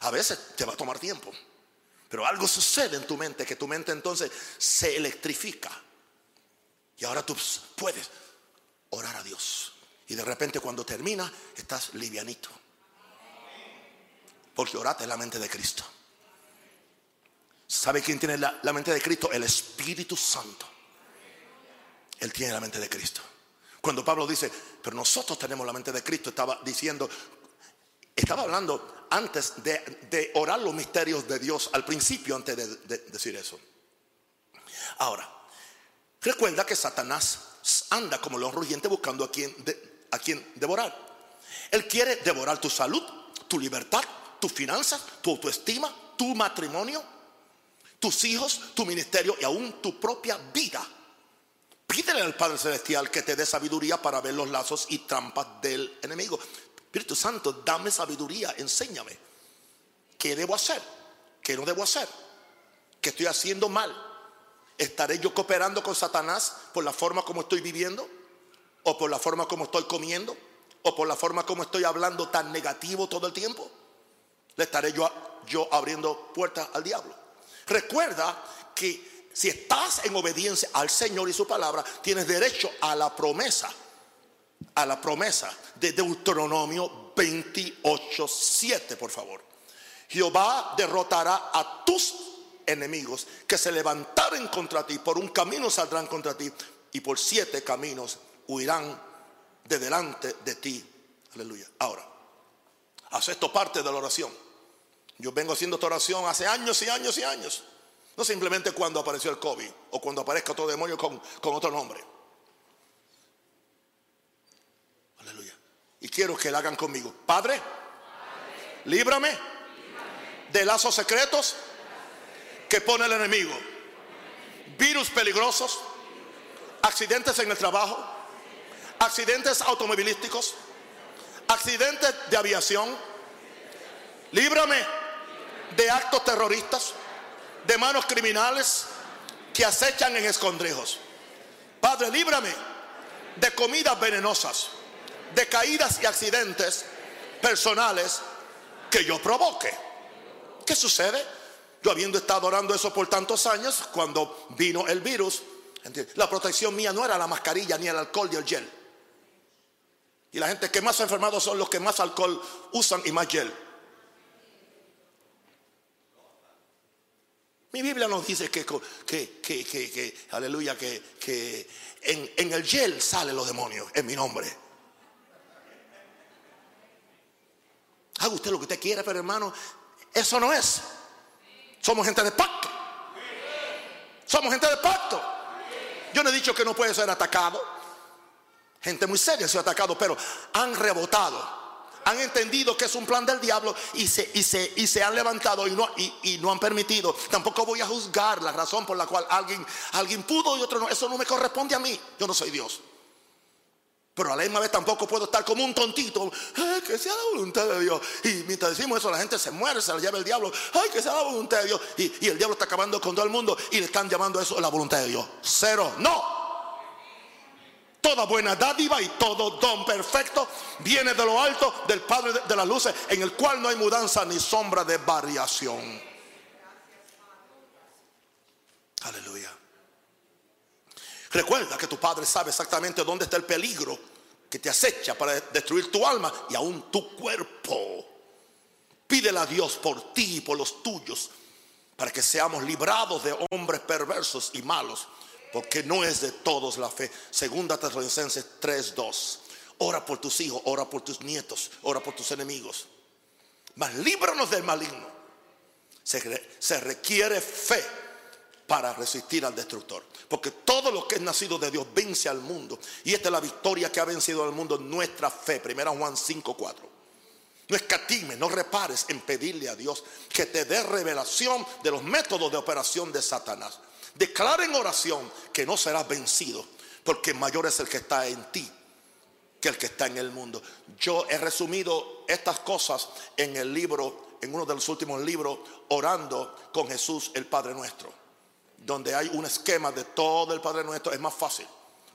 a veces te va a tomar tiempo. Pero algo sucede en tu mente, que tu mente entonces se electrifica. Y ahora tú puedes orar a Dios. Y de repente cuando termina, estás livianito. Porque oraste en la mente de Cristo. ¿Sabe quién tiene la, mente de Cristo? El Espíritu Santo. Él tiene la mente de Cristo. Cuando Pablo dice, pero nosotros tenemos la mente de Cristo, estaba diciendo, estaba hablando antes de, orar los misterios de Dios, al principio antes de, decir eso. Ahora, recuerda que Satanás anda como león rugiente buscando a quien, a quien devorar. Él quiere devorar tu salud, tu libertad, tus finanzas, tu autoestima, tu matrimonio, tus hijos, tu ministerio y aún tu propia vida. Pídele al Padre Celestial que te dé sabiduría para ver los lazos y trampas del enemigo. Espíritu Santo, dame sabiduría, enséñame. ¿Qué debo hacer? ¿Qué no debo hacer? ¿Qué estoy haciendo mal? ¿Estaré yo cooperando con Satanás por la forma como estoy viviendo? ¿O por la forma como estoy comiendo? ¿O por la forma como estoy hablando tan negativo todo el tiempo? Le estaré yo, yo abriendo puertas al diablo. Recuerda que si estás en obediencia al Señor y su palabra, tienes derecho a la promesa, a la promesa de Deuteronomio 28, 7, por favor. Jehová derrotará a tus enemigos que se levantaren contra ti, por un camino saldrán contra ti y por siete caminos huirán de delante de ti. Aleluya. Ahora, hace esto parte de la oración. Yo vengo haciendo esta oración hace años y años y años. No simplemente cuando apareció el COVID o cuando aparezca otro demonio con, otro nombre. Aleluya. Y quiero que lo hagan conmigo. Padre, líbrame, de lazos secretos que pone el enemigo. Virus peligrosos, accidentes en el trabajo, accidentes automovilísticos, accidentes de aviación. Líbrame de actos terroristas de manos criminales que acechan en escondrijos. Padre, líbrame de comidas venenosas, de caídas y accidentes personales que yo provoque. ¿Qué sucede? Yo habiendo estado orando eso por tantos años, cuando vino el virus, la protección mía no era la mascarilla, ni el alcohol, ni el gel. Y la gente que más ha enfermado son los que más alcohol usan y más gel. Mi Biblia nos dice que, que, que, que aleluya, que, en, en, el gel salen los demonios, en mi nombre. Haga usted lo que usted quiera, pero hermano, eso no es. Somos gente de pacto. Somos gente de pacto. Yo no he dicho que no puede ser atacado. Gente muy seria ha sido atacado, pero han rebotado han entendido que es un plan del diablo y se, y se, y se han levantado y no, y, no han permitido. Tampoco voy a juzgar la razón por la cual alguien, alguien pudo y otro no. Eso no me corresponde a mí. Yo no soy Dios. Pero a la misma vez tampoco puedo estar como un tontito. que sea la voluntad de Dios. Y mientras decimos eso, la gente se muere, se la lleva el diablo. Ay, que sea la voluntad de Dios. Y, y el diablo está acabando con todo el mundo y le están llamando eso la voluntad de Dios. Cero. No. Toda buena dádiva y todo don perfecto viene de lo alto del Padre de las luces, en el cual no hay mudanza ni sombra de variación. Aleluya. Recuerda que tu Padre sabe exactamente dónde está el peligro que te acecha para destruir tu alma y aún tu cuerpo. Pídele a Dios por ti y por los tuyos para que seamos librados de hombres perversos y malos porque no es de todos la fe. Segunda Tesalonicenses 3:2. Ora por tus hijos, ora por tus nietos, ora por tus enemigos. Mas líbranos del maligno. Se, se requiere fe para resistir al destructor. Porque todo lo que es nacido de Dios vence al mundo. Y esta es la victoria que ha vencido al mundo, nuestra fe. Primera Juan 5:4. No escatime, no repares en pedirle a Dios que te dé revelación de los métodos de operación de Satanás. Declara en oración que no serás vencido, porque mayor es el que está en ti que el que está en el mundo. Yo he resumido estas cosas en el libro, en uno de los últimos libros, Orando con Jesús el Padre Nuestro, donde hay un esquema de todo el Padre Nuestro. Es más fácil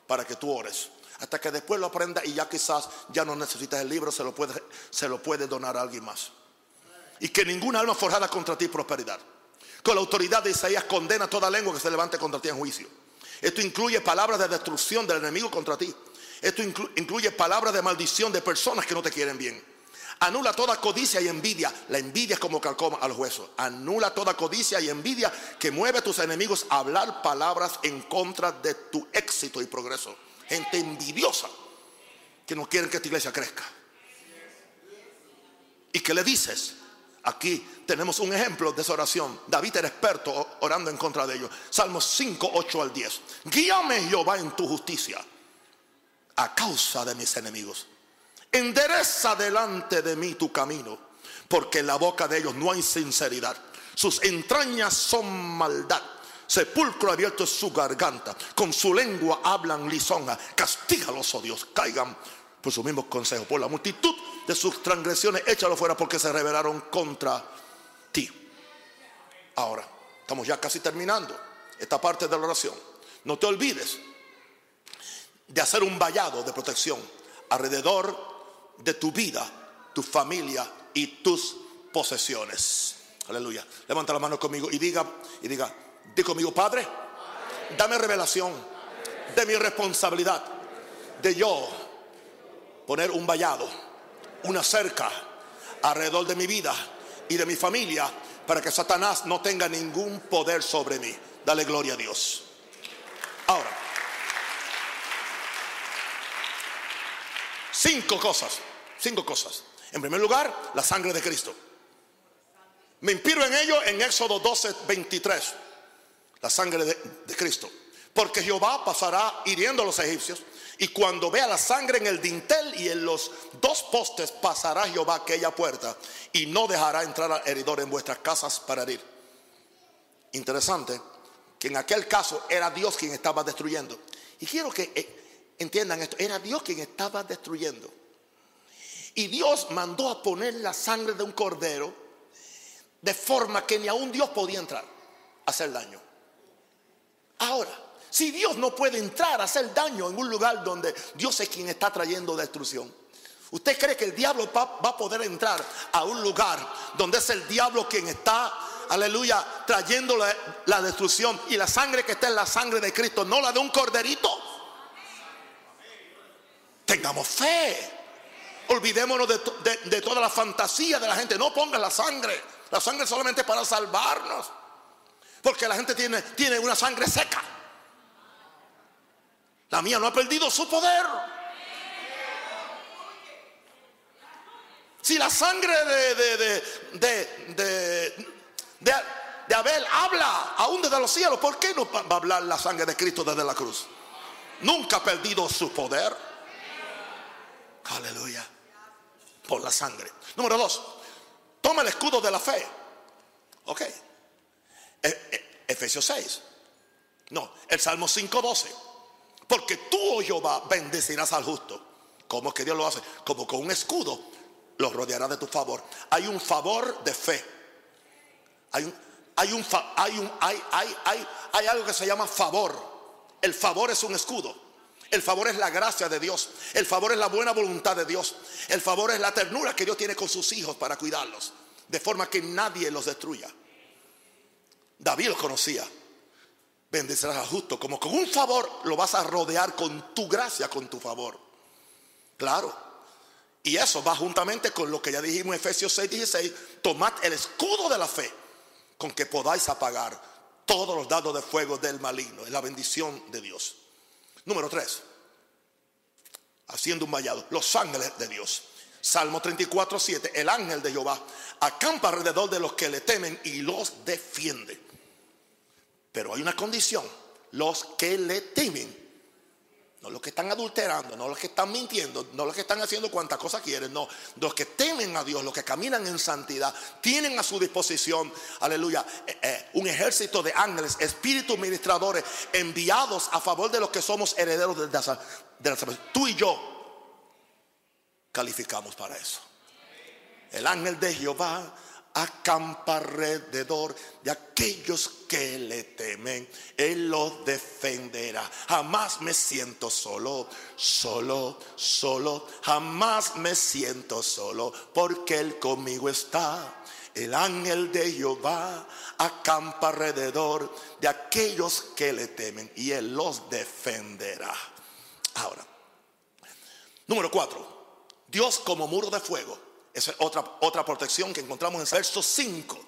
para que tú ores. Hasta que después lo aprendas y ya quizás ya no necesitas el libro, se lo puede, se lo puede donar a alguien más. Y que ninguna alma forjada contra ti prosperidad. Con la autoridad de Isaías condena toda lengua que se levante contra ti en juicio. Esto incluye palabras de destrucción del enemigo contra ti. Esto incluye palabras de maldición de personas que no te quieren bien. Anula toda codicia y envidia. La envidia es como calcoma a los huesos. Anula toda codicia y envidia que mueve a tus enemigos a hablar palabras en contra de tu éxito y progreso. Gente envidiosa que no quieren que tu iglesia crezca. ¿Y qué le dices? Aquí tenemos un ejemplo de esa oración. David era experto orando en contra de ellos. Salmos 5, 8 al 10. Guíame Jehová en tu justicia a causa de mis enemigos. Endereza delante de mí tu camino, porque en la boca de ellos no hay sinceridad. Sus entrañas son maldad. Sepulcro abierto es su garganta. Con su lengua hablan lisonja. Castígalos, oh Dios, caigan por sus mismos consejos. Por la multitud de sus transgresiones, échalo fuera porque se rebelaron contra ti. Ahora, estamos ya casi terminando esta parte de la oración. No te olvides de hacer un vallado de protección alrededor de tu vida, tu familia y tus posesiones. Aleluya. Levanta la mano conmigo y diga, y diga, di conmigo, Padre, dame revelación de mi responsabilidad de yo poner un vallado, una cerca alrededor de mi vida y de mi familia para que Satanás no tenga ningún poder sobre mí. Dale gloria a Dios. Ahora, cinco cosas Cinco cosas. En primer lugar, la sangre de Cristo. Me inspiro en ello en Éxodo 12, 23. La sangre de, de Cristo. Porque Jehová pasará hiriendo a los egipcios. Y cuando vea la sangre en el dintel y en los dos postes, pasará Jehová aquella puerta. Y no dejará entrar al heridor en vuestras casas para herir. Interesante que en aquel caso era Dios quien estaba destruyendo. Y quiero que eh, entiendan esto. Era Dios quien estaba destruyendo. Y Dios mandó a poner la sangre de un cordero de forma que ni aún Dios podía entrar a hacer daño. Ahora, si Dios no puede entrar a hacer daño en un lugar donde Dios es quien está trayendo destrucción, ¿usted cree que el diablo va, a poder entrar a un lugar donde es el diablo quien está, aleluya, trayendo la, destrucción y la sangre que está en la sangre de Cristo, no la de un corderito? Tengamos fe. Olvidémonos de, toda la fantasía de la gente. No pongas la sangre. La sangre solamente para salvarnos. Porque la gente tiene, tiene una sangre seca. La mía no ha perdido su poder. Si la sangre de, de, de, Abel habla aún desde los cielos, ¿por qué no va a hablar la sangre de Cristo desde la cruz? Nunca ha perdido su poder. Aleluya por la sangre. Número dos, toma el escudo de la fe. Ok. E, e, Efesios 6. No, el Salmo 5.12. Porque tú, oh Jehová, bendecirás al justo. ¿Cómo es que Dios lo hace? Como con un escudo lo rodeará de tu favor. Hay un favor de fe. Hay un, hay un, hay un, hay, hay, hay algo que se llama favor. El favor es un escudo. El favor es la gracia de Dios. El favor es la buena voluntad de Dios. El favor es la ternura que Dios tiene con sus hijos para cuidarlos. De forma que nadie los destruya. David los conocía. Bendecirás al justo. Como con un favor lo vas a rodear con tu gracia, con tu favor. Claro. Y eso va juntamente con lo que ya dijimos en Efesios 6, 16. Tomad el escudo de la fe con que podáis apagar todos los dados de fuego del maligno. Es la bendición de Dios. Número 3. Haciendo un vallado. Los ángeles de Dios. Salmo 34, 7. El ángel de Jehová acampa alrededor de los que le temen y los defiende. Pero hay una condición. Los que le temen no los que están adulterando, no los que están mintiendo, no los que están haciendo cuantas cosas quieren, no. Los que temen a Dios, los que caminan en santidad, tienen a su disposición, aleluya, eh, eh, un ejército de ángeles, espíritus ministradores enviados a favor de los que somos herederos de la, de salvación. Tú y yo calificamos para eso. El ángel de Jehová acampa alrededor de aquellos que le temen. Él los defenderá. Jamás me siento solo, solo, solo. Jamás me siento solo porque Él conmigo está. El ángel de Jehová acampa alrededor de aquellos que le temen y Él los defenderá. Ahora, número cuatro, Dios como muro de fuego. Esa es otra, otra protección que encontramos en verso 5.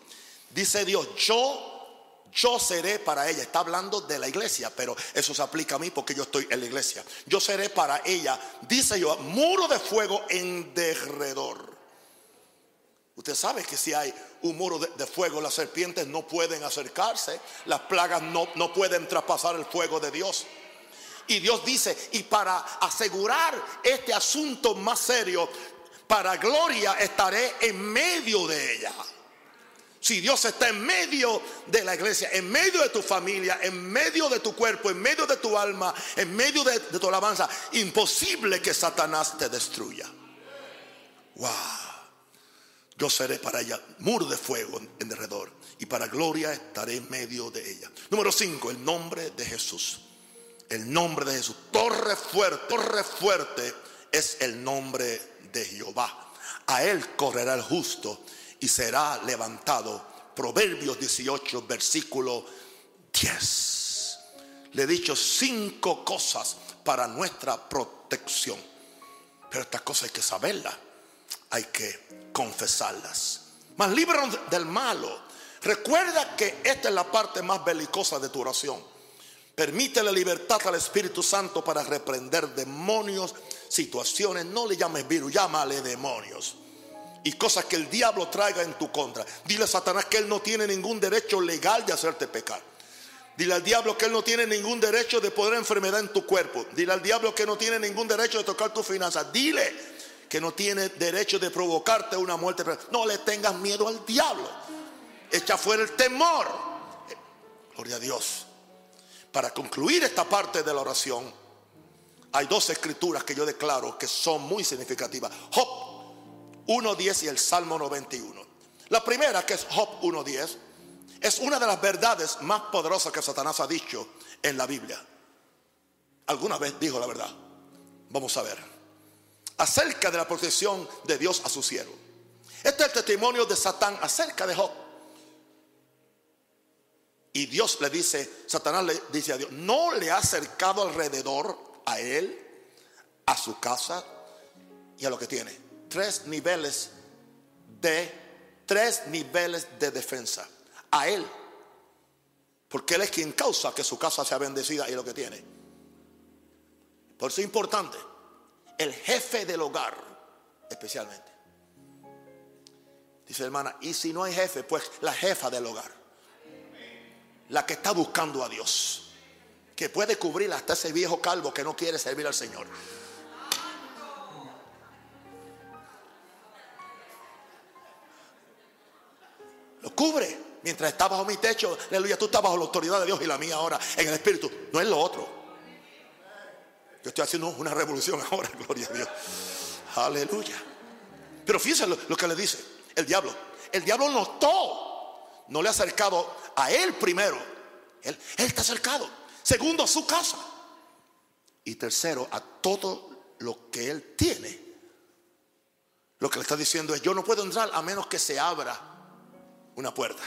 Dice Dios, yo, yo seré para ella. Está hablando de la iglesia, pero eso se aplica a mí porque yo estoy en la iglesia. Yo seré para ella, dice yo, muro de fuego en derredor. Usted sabe que si hay un muro de, fuego, las serpientes no pueden acercarse, las plagas no, no pueden traspasar el fuego de Dios. Y Dios dice, y para asegurar este asunto más serio, para gloria estaré en medio de ella. Si Dios está en medio de la iglesia, en medio de tu familia, en medio de tu cuerpo, en medio de tu alma, en medio de, de tu alabanza, imposible que Satanás te destruya. Wow. Yo seré para ella muro de fuego en derredor y para gloria estaré en medio de ella. Número 5, el nombre de Jesús. El nombre de Jesús. Torre fuerte, torre fuerte es el nombre de Jehová. A él correrá el justo y será levantado. Proverbios 18, versículo 10. Le he dicho cinco cosas para nuestra protección. Pero estas cosas hay que saberlas hay que confesarlas. Mas líbranos del malo. Recuerda que esta es la parte más belicosa de tu oración. Permite la libertad al Espíritu Santo para reprender demonios, situaciones. No le llames virus, llámale demonios. Y cosas que el diablo traiga en tu contra. Dile a Satanás que él no tiene ningún derecho legal de hacerte pecar. Dile al diablo que él no tiene ningún derecho de poner enfermedad en tu cuerpo. Dile al diablo que no tiene ningún derecho de tocar tus finanzas. Dile que no tiene derecho de provocarte una muerte. No le tengas miedo al diablo. Echa fuera el temor. Gloria a Dios. Para concluir esta parte de la oración, hay dos escrituras que yo declaro que son muy significativas. Job 1.10 y el Salmo 91. La primera, que es Job 1.10, es una de las verdades más poderosas que Satanás ha dicho en la Biblia. Alguna vez dijo la verdad. Vamos a ver acerca de la protección de Dios a su siervo. Este es el testimonio de Satán acerca de Job. Y Dios le dice, Satanás le dice a Dios, no le ha acercado alrededor a él, a su casa y a lo que tiene. Tres niveles de, tres niveles de defensa. A él. Porque él es quien causa que su casa sea bendecida y lo que tiene. Por eso es importante el jefe del hogar, especialmente. Dice hermana, y si no hay jefe, pues la jefa del hogar. La que está buscando a Dios. Que puede cubrir hasta ese viejo calvo que no quiere servir al Señor. Lo cubre. Mientras está bajo mi techo, aleluya, tú estás bajo la autoridad de Dios y la mía ahora en el Espíritu. No es lo otro. Yo estoy haciendo una revolución [laughs] ahora, gloria a Dios. Aleluya. Pero fíjense lo, que le dice el diablo. El diablo notó, no le ha acercado a él primero. Él, está acercado. Segundo, a su casa. Y tercero, a todo lo que él tiene. Lo que le está diciendo es, yo no puedo entrar a menos que se abra una puerta.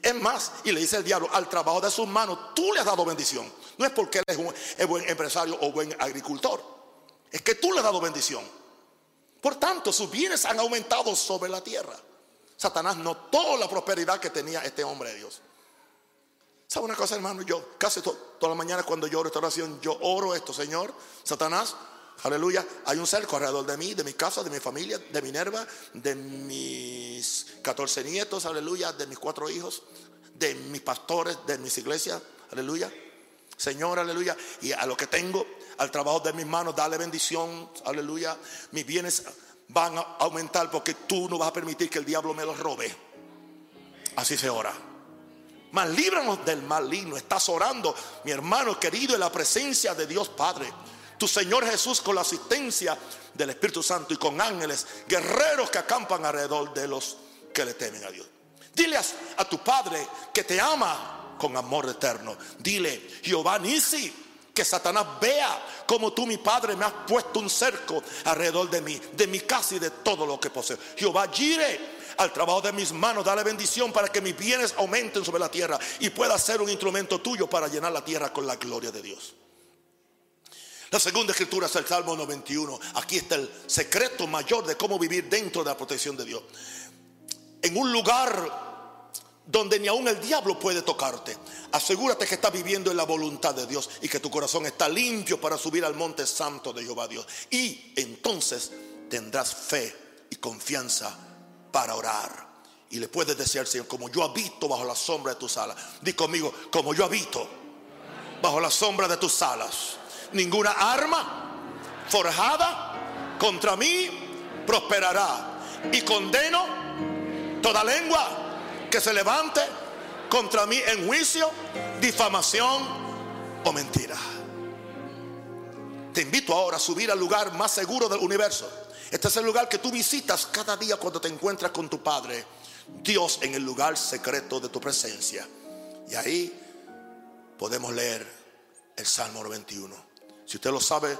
Es más, y le dice el diablo, al trabajo de sus manos, tú le has dado bendición. No es porque él es un buen empresario o buen agricultor. Es que tú le has dado bendición. Por tanto, sus bienes han aumentado sobre la tierra. Satanás notó la prosperidad que tenía este hombre de Dios. ¿Sabe una cosa, hermano? Yo casi todas las mañanas cuando yo oro esta oración, yo oro esto, Señor. Satanás, aleluya, hay un cerco alrededor de mí, de mi casa, de mi familia, de Minerva, de mis 14 nietos, aleluya, de mis cuatro hijos, de mis pastores, de mis iglesias, aleluya. Señor, aleluya. Y a lo que tengo, al trabajo de mis manos, dale bendición, aleluya. Mis bienes van a aumentar porque tú no vas a permitir que el diablo me los robe. Así se ora. Mas líbranos del maligno. Estás orando, mi hermano querido, en la presencia de Dios Padre. Tu Señor Jesús con la asistencia del Espíritu Santo y con ángeles, guerreros que acampan alrededor de los que le temen a Dios. Dile a, a tu padre que te ama con amor eterno. Dile, Jehová Nisi, que Satanás vea como tú, mi padre, me has puesto un cerco alrededor de mí, de mi casa y de todo lo que poseo. Jehová gire al trabajo de mis manos, dale bendición para que mis bienes aumenten sobre la tierra y pueda ser un instrumento tuyo para llenar la tierra con la gloria de Dios. La segunda escritura es el Salmo 91. Aquí está el secreto mayor de cómo vivir dentro de la protección de Dios. En un lugar donde ni aun el diablo puede tocarte. Asegúrate que estás viviendo en la voluntad de Dios y que tu corazón está limpio para subir al monte santo de Jehová Dios. Y entonces tendrás fe y confianza para orar. Y le puedes decir al Señor, como yo habito bajo la sombra de tus alas. Di conmigo, como yo habito bajo la sombra de tus alas. Ninguna arma forjada contra mí prosperará. Y condeno toda lengua que se levante contra mí en juicio, difamación o mentira. Te invito ahora a subir al lugar más seguro del universo. Este es el lugar que tú visitas cada día cuando te encuentras con tu Padre, Dios en el lugar secreto de tu presencia. Y ahí podemos leer el Salmo 21. Si usted lo sabe,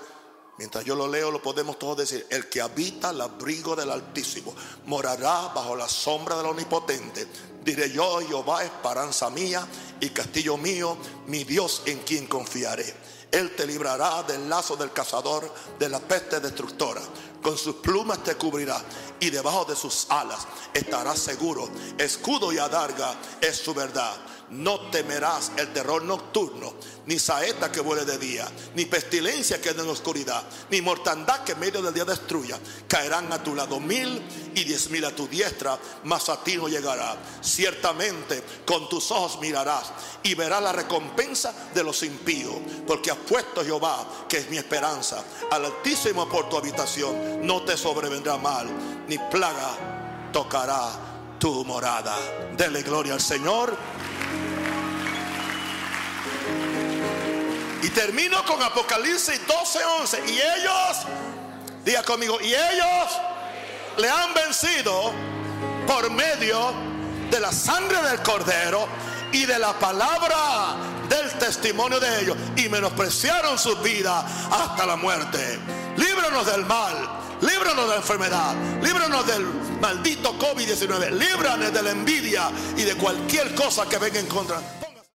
mientras yo lo leo, lo podemos todos decir. El que habita el abrigo del Altísimo morará bajo la sombra del Omnipotente Diré yo, Jehová, esperanza mía y castillo mío, mi Dios en quien confiaré. Él te librará del lazo del cazador, de la peste destructora. Con sus plumas te cubrirá y debajo de sus alas estarás seguro. Escudo y adarga es su verdad no temerás el terror nocturno, ni saeta que vuele de día, ni pestilencia que ande en la oscuridad, ni mortandad que en medio del día destruya. Caerán a tu lado mil y diez mil a tu diestra, mas a ti no llegará. Ciertamente con tus ojos mirarás y verás la recompensa de los impíos, porque has puesto Jehová, que es mi esperanza, al Altísimo por tu habitación. No te sobrevendrá mal, ni plaga tocará tu morada. Dele gloria al Señor. Termino con Apocalipsis 12, 11. Y ellos, diga conmigo, y ellos le han vencido por medio de la sangre del cordero y de la palabra del testimonio de ellos. Y menospreciaron su vida hasta la muerte. Líbranos del mal, líbranos de la enfermedad, líbranos del maldito COVID-19, líbranos de la envidia y de cualquier cosa que venga en contra.